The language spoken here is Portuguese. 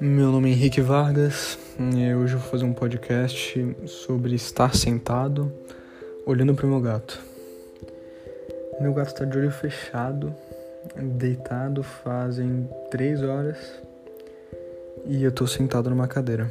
Meu nome é Henrique Vargas e hoje eu vou fazer um podcast sobre estar sentado olhando para o meu gato. Meu gato está de olho fechado, deitado fazem três horas e eu estou sentado numa cadeira.